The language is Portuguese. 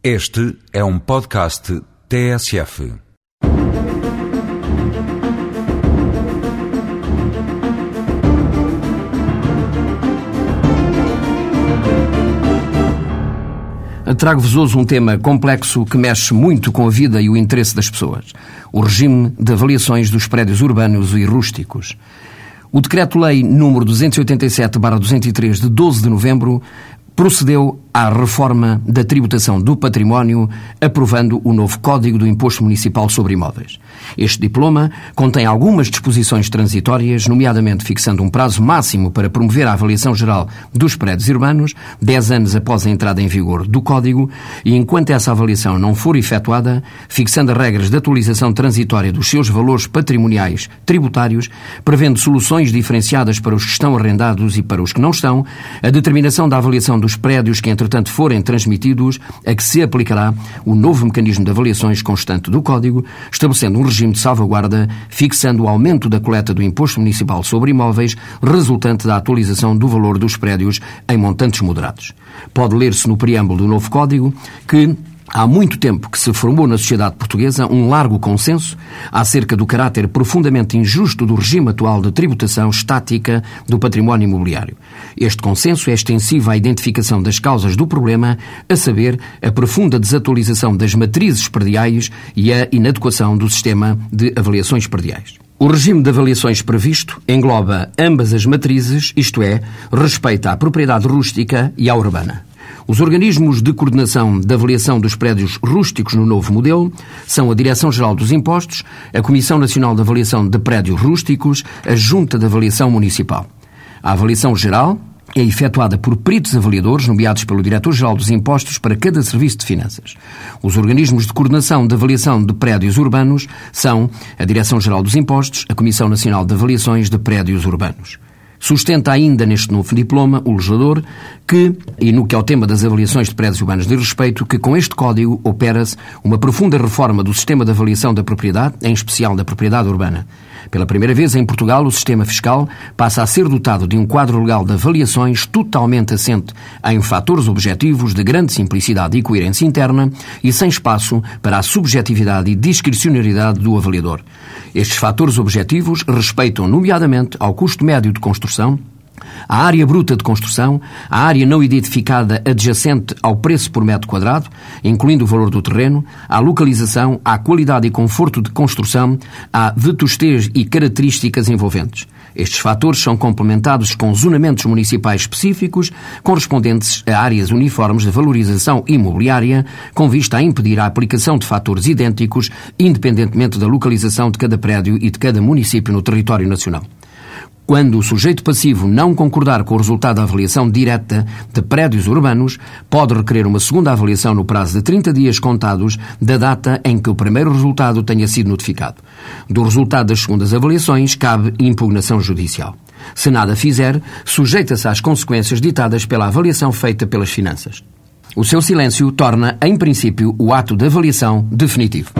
Este é um podcast TSF. Trago-vos hoje um tema complexo que mexe muito com a vida e o interesse das pessoas: o regime de avaliações dos prédios urbanos e rústicos. O Decreto-Lei número 287-203 de 12 de novembro procedeu à reforma da tributação do património, aprovando o novo Código do Imposto Municipal sobre Imóveis. Este diploma contém algumas disposições transitórias, nomeadamente fixando um prazo máximo para promover a avaliação geral dos prédios urbanos, 10 anos após a entrada em vigor do Código, e enquanto essa avaliação não for efetuada, fixando as regras de atualização transitória dos seus valores patrimoniais tributários, prevendo soluções diferenciadas para os que estão arrendados e para os que não estão, a determinação da avaliação dos prédios que, entretanto, forem transmitidos, a que se aplicará o novo mecanismo de avaliações constante do Código, estabelecendo um regime de salvaguarda, fixando o aumento da coleta do Imposto Municipal sobre Imóveis, resultante da atualização do valor dos prédios em montantes moderados. Pode ler-se no preâmbulo do novo Código que Há muito tempo que se formou na sociedade portuguesa um largo consenso acerca do caráter profundamente injusto do regime atual de tributação estática do património imobiliário. Este consenso é extensivo à identificação das causas do problema, a saber, a profunda desatualização das matrizes perdiais e a inadequação do sistema de avaliações perdiais. O regime de avaliações previsto engloba ambas as matrizes, isto é, respeita à propriedade rústica e à urbana. Os organismos de coordenação da avaliação dos prédios rústicos no novo modelo são a Direção-Geral dos Impostos, a Comissão Nacional de Avaliação de Prédios Rústicos, a Junta de Avaliação Municipal. A avaliação geral é efetuada por peritos avaliadores nomeados pelo Diretor-Geral dos Impostos para cada serviço de finanças. Os organismos de coordenação de avaliação de prédios urbanos são a Direção-Geral dos Impostos, a Comissão Nacional de Avaliações de Prédios Urbanos. Sustenta ainda neste novo diploma o legislador que, e no que é o tema das avaliações de prédios urbanos de respeito, que com este código opera-se uma profunda reforma do sistema de avaliação da propriedade, em especial da propriedade urbana. Pela primeira vez em Portugal, o sistema fiscal passa a ser dotado de um quadro legal de avaliações totalmente assente em fatores objetivos de grande simplicidade e coerência interna e sem espaço para a subjetividade e discricionariedade do avaliador. Estes fatores objetivos respeitam, nomeadamente, ao custo médio de construção, a área bruta de construção, a área não identificada adjacente ao preço por metro quadrado, incluindo o valor do terreno, à localização, à qualidade e conforto de construção, à vetustez e características envolventes. Estes fatores são complementados com zonamentos municipais específicos correspondentes a áreas uniformes de valorização imobiliária, com vista a impedir a aplicação de fatores idênticos, independentemente da localização de cada prédio e de cada município no território nacional. Quando o sujeito passivo não concordar com o resultado da avaliação direta de prédios urbanos, pode requerer uma segunda avaliação no prazo de 30 dias contados da data em que o primeiro resultado tenha sido notificado. Do resultado das segundas avaliações cabe impugnação judicial. Se nada fizer, sujeita-se às consequências ditadas pela avaliação feita pelas finanças. O seu silêncio torna, em princípio, o ato de avaliação definitivo.